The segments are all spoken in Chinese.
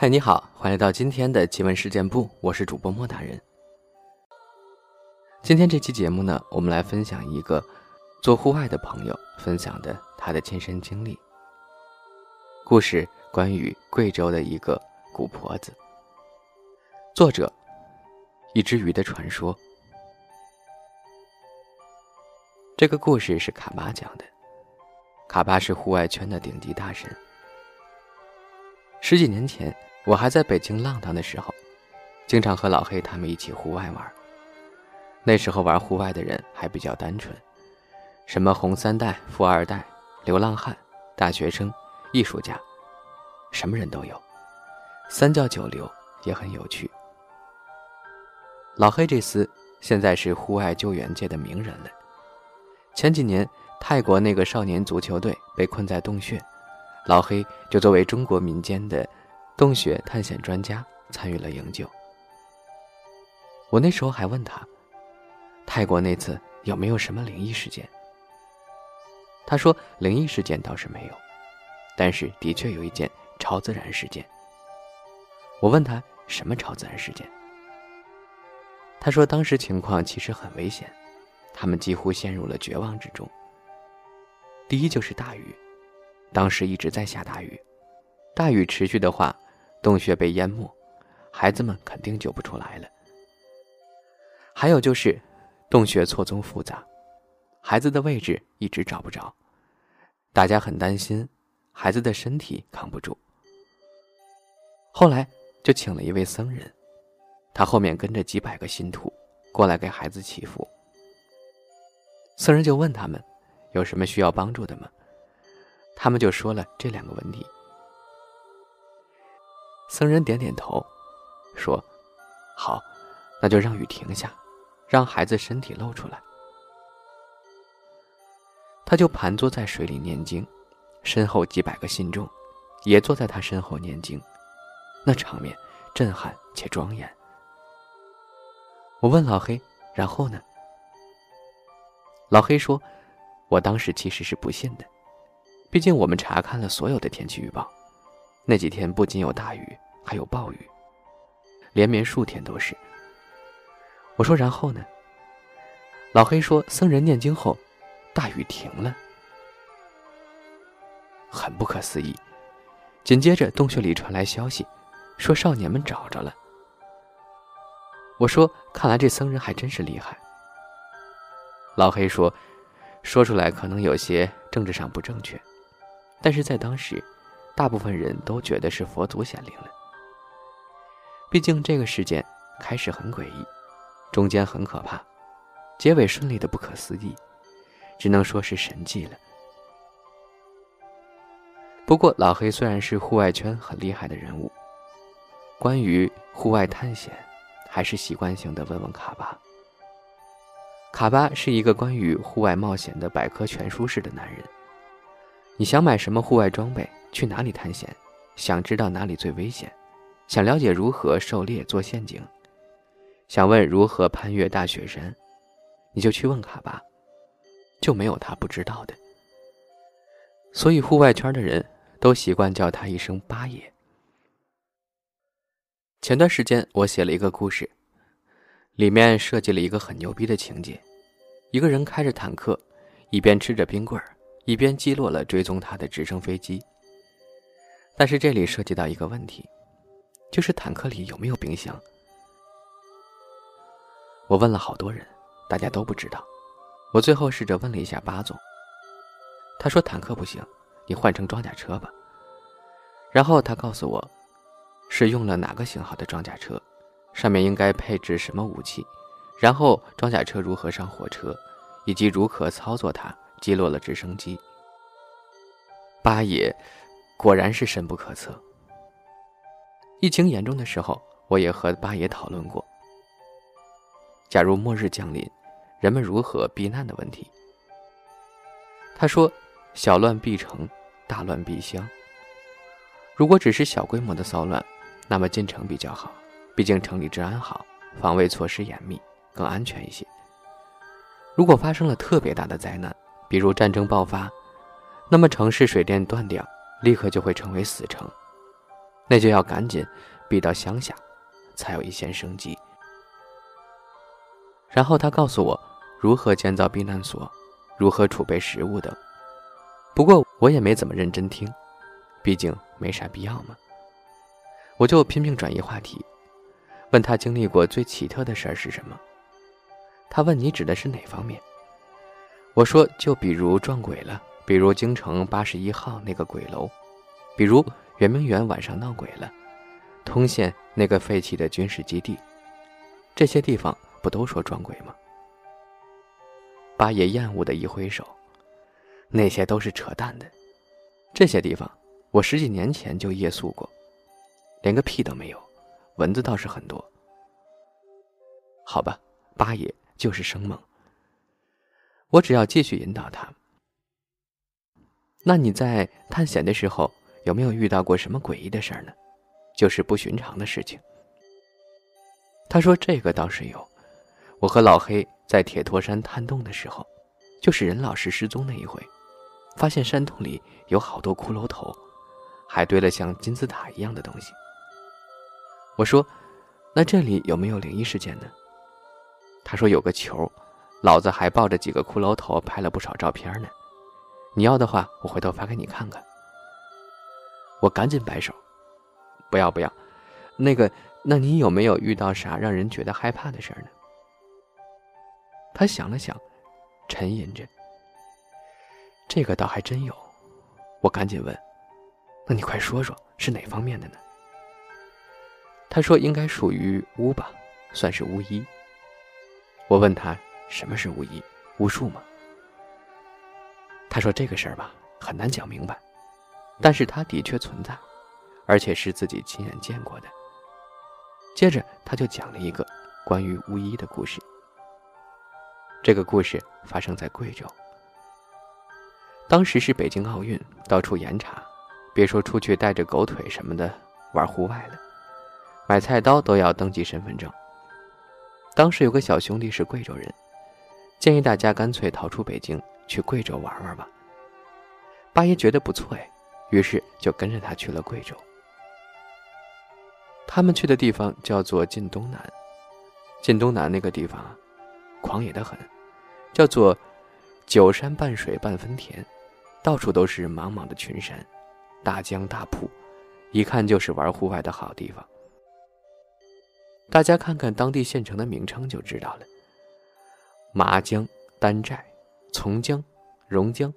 嗨，你好，欢迎来到今天的奇闻事件部，我是主播莫大人。今天这期节目呢，我们来分享一个做户外的朋友分享的他的亲身经历故事，关于贵州的一个古婆子。作者：一只鱼的传说。这个故事是卡巴讲的，卡巴是户外圈的顶级大神。十几年前。我还在北京浪荡的时候，经常和老黑他们一起户外玩。那时候玩户外的人还比较单纯，什么红三代、富二代、流浪汉、大学生、艺术家，什么人都有。三教九流也很有趣。老黑这厮现在是户外救援界的名人了。前几年泰国那个少年足球队被困在洞穴，老黑就作为中国民间的。洞穴探险专家参与了营救。我那时候还问他，泰国那次有没有什么灵异事件？他说灵异事件倒是没有，但是的确有一件超自然事件。我问他什么超自然事件？他说当时情况其实很危险，他们几乎陷入了绝望之中。第一就是大雨，当时一直在下大雨，大雨持续的话。洞穴被淹没，孩子们肯定救不出来了。还有就是，洞穴错综复杂，孩子的位置一直找不着，大家很担心孩子的身体扛不住。后来就请了一位僧人，他后面跟着几百个信徒过来给孩子祈福。僧人就问他们有什么需要帮助的吗？他们就说了这两个问题。僧人点点头，说：“好，那就让雨停下，让孩子身体露出来。”他就盘坐在水里念经，身后几百个信众也坐在他身后念经，那场面震撼且庄严。我问老黑：“然后呢？”老黑说：“我当时其实是不信的，毕竟我们查看了所有的天气预报。”那几天不仅有大雨，还有暴雨，连绵数天都是。我说，然后呢？老黑说，僧人念经后，大雨停了，很不可思议。紧接着，洞穴里传来消息，说少年们找着了。我说，看来这僧人还真是厉害。老黑说，说出来可能有些政治上不正确，但是在当时。大部分人都觉得是佛祖显灵了。毕竟这个事件开始很诡异，中间很可怕，结尾顺利的不可思议，只能说是神迹了。不过老黑虽然是户外圈很厉害的人物，关于户外探险，还是习惯性的问问卡巴。卡巴是一个关于户外冒险的百科全书式的男人。你想买什么户外装备？去哪里探险？想知道哪里最危险？想了解如何狩猎、做陷阱？想问如何攀越大雪山？你就去问卡巴，就没有他不知道的。所以户外圈的人都习惯叫他一声八爷。前段时间我写了一个故事，里面设计了一个很牛逼的情节：一个人开着坦克，一边吃着冰棍儿，一边击落了追踪他的直升飞机。但是这里涉及到一个问题，就是坦克里有没有冰箱？我问了好多人，大家都不知道。我最后试着问了一下巴总，他说坦克不行，你换成装甲车吧。然后他告诉我，是用了哪个型号的装甲车，上面应该配置什么武器，然后装甲车如何上火车，以及如何操作它击落了直升机。八爷。果然是深不可测。疫情严重的时候，我也和八爷讨论过，假如末日降临，人们如何避难的问题。他说：“小乱必成，大乱必消。如果只是小规模的骚乱，那么进城比较好，毕竟城里治安好，防卫措施严密，更安全一些。如果发生了特别大的灾难，比如战争爆发，那么城市水电断掉。”立刻就会成为死城，那就要赶紧避到乡下，才有一线生机。然后他告诉我如何建造避难所，如何储备食物等。不过我也没怎么认真听，毕竟没啥必要嘛。我就拼命转移话题，问他经历过最奇特的事儿是什么。他问你指的是哪方面？我说就比如撞鬼了，比如京城八十一号那个鬼楼，比如圆明园晚上闹鬼了，通县那个废弃的军事基地，这些地方。不都说撞鬼吗？八爷厌恶的一挥手，那些都是扯淡的。这些地方我十几年前就夜宿过，连个屁都没有，蚊子倒是很多。好吧，八爷就是生猛。我只要继续引导他。那你在探险的时候有没有遇到过什么诡异的事儿呢？就是不寻常的事情。他说这个倒是有。我和老黑在铁托山探洞的时候，就是任老师失踪那一回，发现山洞里有好多骷髅头，还堆了像金字塔一样的东西。我说：“那这里有没有灵异事件呢？”他说：“有个球，老子还抱着几个骷髅头拍了不少照片呢。你要的话，我回头发给你看看。”我赶紧摆手：“不要不要，那个，那你有没有遇到啥让人觉得害怕的事儿呢？”他想了想，沉吟着：“这个倒还真有。”我赶紧问：“那你快说说，是哪方面的呢？”他说：“应该属于巫吧，算是巫医。”我问他：“什么是巫医？巫术吗？”他说：“这个事儿吧，很难讲明白，但是它的确存在，而且是自己亲眼见过的。”接着他就讲了一个关于巫医的故事。这个故事发生在贵州。当时是北京奥运，到处严查，别说出去带着狗腿什么的玩户外了，买菜刀都要登记身份证。当时有个小兄弟是贵州人，建议大家干脆逃出北京，去贵州玩玩吧。八爷觉得不错哎，于是就跟着他去了贵州。他们去的地方叫做晋东南，晋东南那个地方啊。狂野的很，叫做“九山半水半分田”，到处都是茫茫的群山，大江大瀑，一看就是玩户外的好地方。大家看看当地县城的名称就知道了：麻江、丹寨、从江、榕江、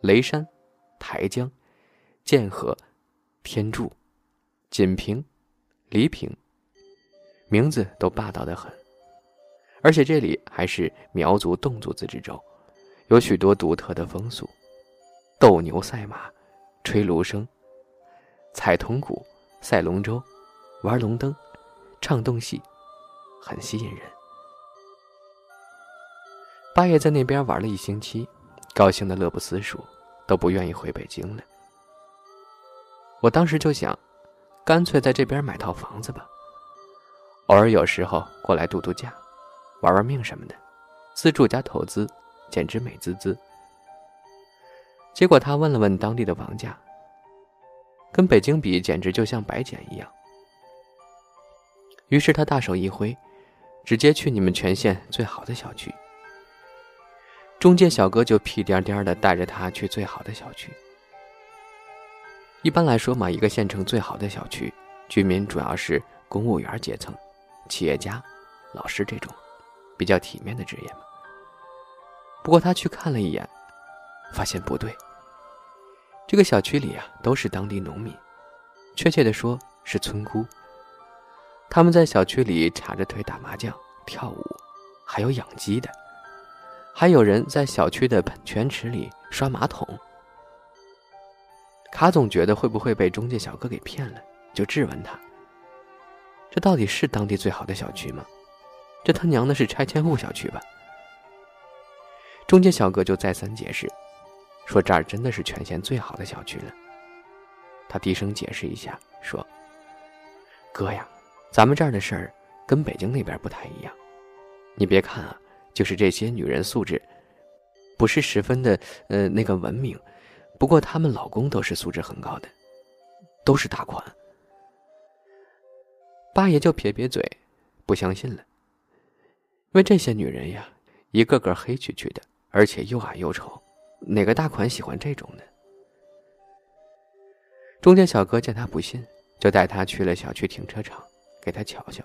雷山、台江、剑河、天柱、锦屏、黎平，名字都霸道的很。而且这里还是苗族侗族自治州，有许多独特的风俗：斗牛、赛马、吹芦笙、踩铜鼓、赛龙舟、玩龙灯、唱洞戏，很吸引人。八爷在那边玩了一星期，高兴的乐不思蜀，都不愿意回北京了。我当时就想，干脆在这边买套房子吧，偶尔有时候过来度度假。玩玩命什么的，自住加投资，简直美滋滋。结果他问了问当地的房价，跟北京比，简直就像白捡一样。于是他大手一挥，直接去你们全县最好的小区。中介小哥就屁颠颠的带着他去最好的小区。一般来说嘛，一个县城最好的小区，居民主要是公务员阶层、企业家、老师这种。比较体面的职业嘛。不过他去看了一眼，发现不对。这个小区里啊，都是当地农民，确切的说是村姑。他们在小区里叉着腿打麻将、跳舞，还有养鸡的，还有人在小区的喷泉池里刷马桶。卡总觉得会不会被中介小哥给骗了，就质问他：这到底是当地最好的小区吗？这他娘的是拆迁户小区吧？中介小哥就再三解释，说这儿真的是全县最好的小区了。他低声解释一下，说：“哥呀，咱们这儿的事儿跟北京那边不太一样。你别看啊，就是这些女人素质不是十分的呃那个文明，不过她们老公都是素质很高的，都是大款。八爷就撇撇嘴，不相信了。因为这些女人呀，一个个黑黢黢的，而且又矮又丑，哪个大款喜欢这种呢？中介小哥见他不信，就带他去了小区停车场，给他瞧瞧。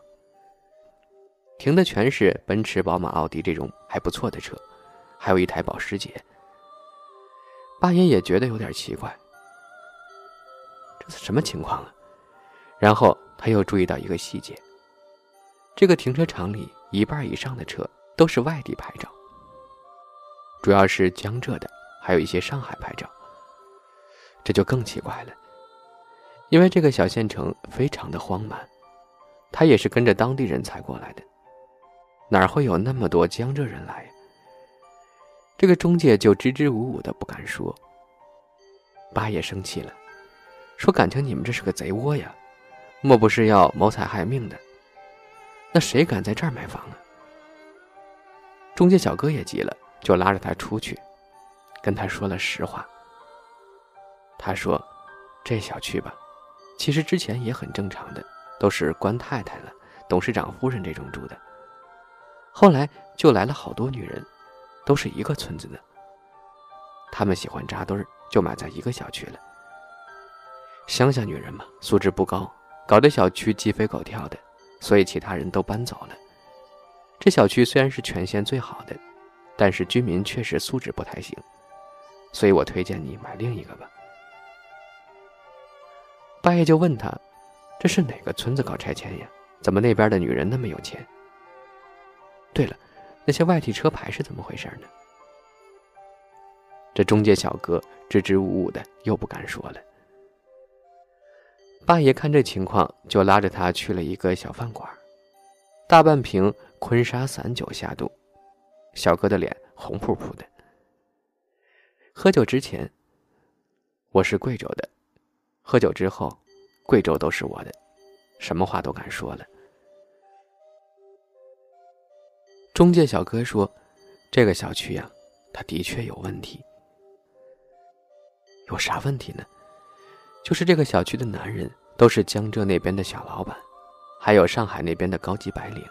停的全是奔驰、宝马、奥迪这种还不错的车，还有一台保时捷。八爷也觉得有点奇怪，这是什么情况啊？然后他又注意到一个细节：这个停车场里一半以上的车都是外地牌照，主要是江浙的，还有一些上海牌照。这就更奇怪了。因为这个小县城非常的荒蛮，他也是跟着当地人才过来的，哪会有那么多江浙人来？这个中介就支支吾吾的不敢说。八爷生气了，说：“感情你们这是个贼窝呀，莫不是要谋财害命的？那谁敢在这儿买房啊？”中介小哥也急了，就拉着他出去，跟他说了实话。他说：“这小区吧。”其实之前也很正常的，都是官太太了、董事长夫人这种住的。后来就来了好多女人，都是一个村子的。他们喜欢扎堆儿，就买在一个小区了。乡下女人嘛，素质不高，搞得小区鸡飞狗跳的，所以其他人都搬走了。这小区虽然是全县最好的，但是居民确实素质不太行，所以我推荐你买另一个吧。八爷就问他：“这是哪个村子搞拆迁呀？怎么那边的女人那么有钱？对了，那些外地车牌是怎么回事呢？”这中介小哥支支吾吾的，又不敢说了。八爷看这情况，就拉着他去了一个小饭馆，大半瓶昆沙散酒下肚，小哥的脸红扑扑的。喝酒之前，我是贵州的。喝酒之后，贵州都是我的，什么话都敢说了。中介小哥说：“这个小区呀，他的确有问题。有啥问题呢？就是这个小区的男人都是江浙那边的小老板，还有上海那边的高级白领，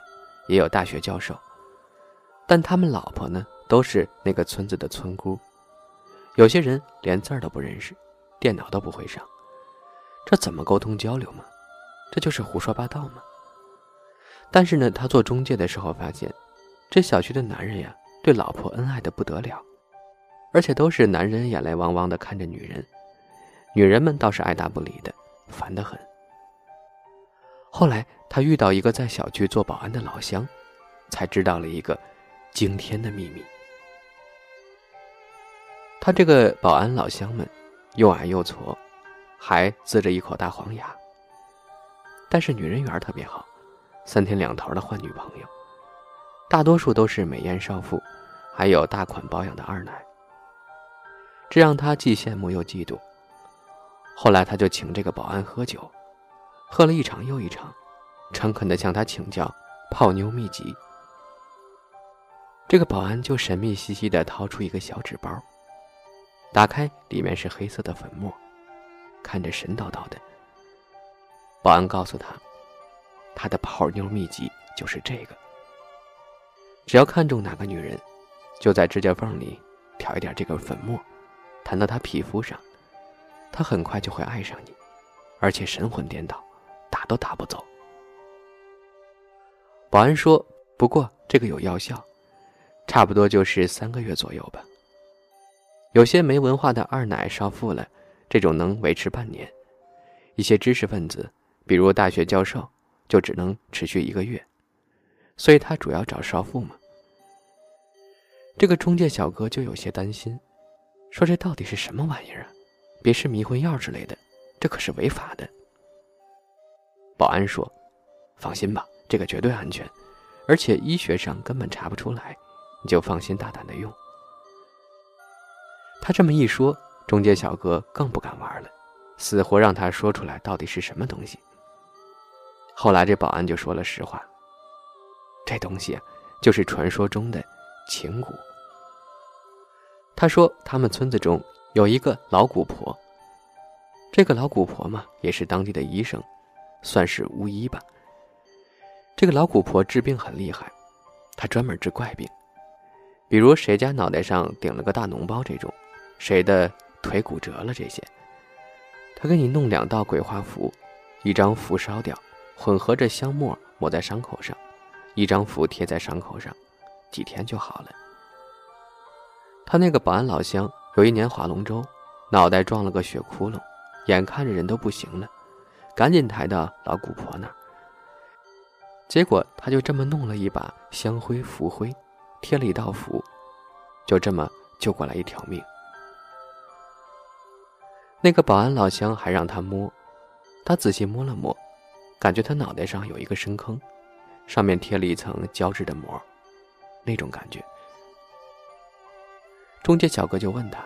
也有大学教授，但他们老婆呢，都是那个村子的村姑，有些人连字儿都不认识，电脑都不会上。”这怎么沟通交流嘛？这就是胡说八道嘛！但是呢，他做中介的时候发现，这小区的男人呀，对老婆恩爱的不得了，而且都是男人眼泪汪汪的看着女人，女人们倒是爱答不理的，烦得很。后来他遇到一个在小区做保安的老乡，才知道了一个惊天的秘密。他这个保安老乡们，又矮又矬。还呲着一口大黄牙，但是女人缘特别好，三天两头的换女朋友，大多数都是美艳少妇，还有大款保养的二奶。这让他既羡慕又嫉妒。后来他就请这个保安喝酒，喝了一场又一场，诚恳地向他请教泡妞秘籍。这个保安就神秘兮兮地掏出一个小纸包，打开，里面是黑色的粉末。看着神叨叨的，保安告诉他，他的泡妞秘籍就是这个。只要看中哪个女人，就在指甲缝里挑一点这个粉末，弹到她皮肤上，她很快就会爱上你，而且神魂颠倒，打都打不走。保安说：“不过这个有药效，差不多就是三个月左右吧。有些没文化的二奶少妇了。”这种能维持半年，一些知识分子，比如大学教授，就只能持续一个月，所以他主要找少妇嘛。这个中介小哥就有些担心，说这到底是什么玩意儿啊？别是迷魂药之类的，这可是违法的。保安说：“放心吧，这个绝对安全，而且医学上根本查不出来，你就放心大胆的用。”他这么一说。中介小哥更不敢玩了，死活让他说出来到底是什么东西。后来这保安就说了实话，这东西啊，就是传说中的情蛊。他说他们村子中有一个老古婆，这个老古婆嘛，也是当地的医生，算是巫医吧，这个老古婆治病很厉害，她专门治怪病，比如谁家脑袋上顶了个大脓包这种，谁的腿骨折了这些，她给你弄两道鬼画符，一张符烧掉，混合着香末抹在伤口上，一张符贴在伤口上，几天就好了。他那个保安老乡有一年划龙舟，脑袋撞了个血窟窿，眼看着人都不行了，赶紧抬到老古婆那儿。结果他就这么弄了一把香灰符灰，贴了一道符，就这么救过来一条命。那个保安老乡还让他摸，他仔细摸了摸，感觉他脑袋上有一个深坑，上面贴了一层胶质的膜，那种感觉。中介小哥就问他：“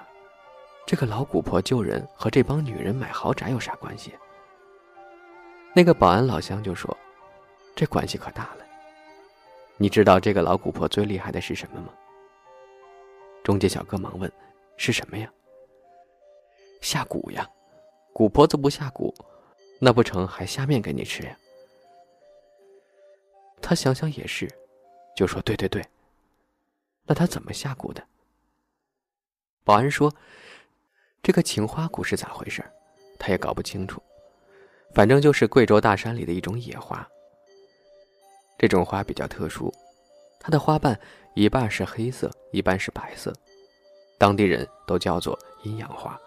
这个老古婆救人和这帮女人买豪宅有啥关系？”那个保安老乡就说。这关系可大了。你知道这个老古婆最厉害的是什么吗？中介小哥忙问：“是什么呀？”下蛊呀！古婆子不下蛊，那不成还下面给你吃呀？他想想也是，就说：“对对对。”那他怎么下蛊的？保安说：“这个情花蛊是咋回事？他也搞不清楚，反正就是贵州大山里的一种野花。”这种花比较特殊，它的花瓣一半是黑色，一半是白色，当地人都叫做阴阳花。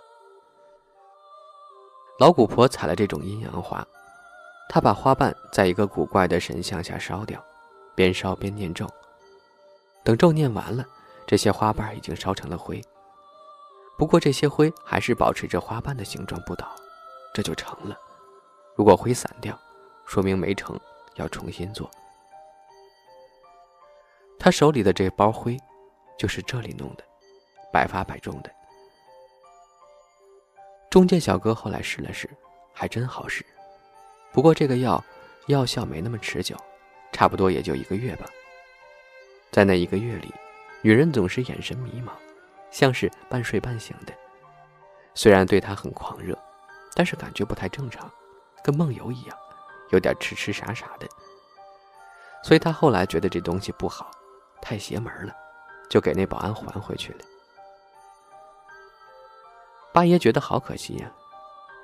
老蛊婆采了这种阴阳花，他把花瓣在一个古怪的神像下烧掉，边烧边念咒。等咒念完了，这些花瓣已经烧成了灰。不过这些灰还是保持着花瓣的形状不倒，这就成了。如果灰散掉，说明没成，要重新做。他手里的这包灰，就是这里弄的，百发百中的。中介小哥后来试了试，还真好使。不过这个药药效没那么持久，差不多也就一个月吧。在那一个月里，女人总是眼神迷茫，像是半睡半醒的。虽然对他很狂热，但是感觉不太正常，跟梦游一样，有点痴痴傻傻的。所以他后来觉得这东西不好。太邪门了，就给那保安还回去了。八爷觉得好可惜呀，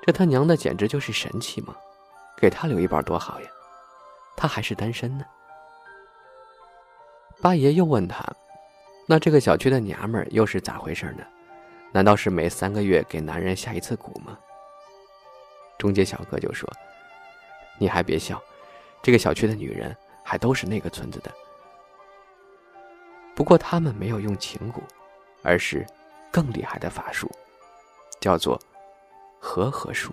这他娘的简直就是神器嘛，给他留一半多好呀，他还是单身呢。八爷又问他：“那这个小区的娘们儿又是咋回事呢？难道是每三个月给男人下一次蛊吗？”中介小哥就说：“你还别笑，这个小区的女人还都是那个村子的。”不过他们没有用情蛊，而是更厉害的法术，叫做和合术。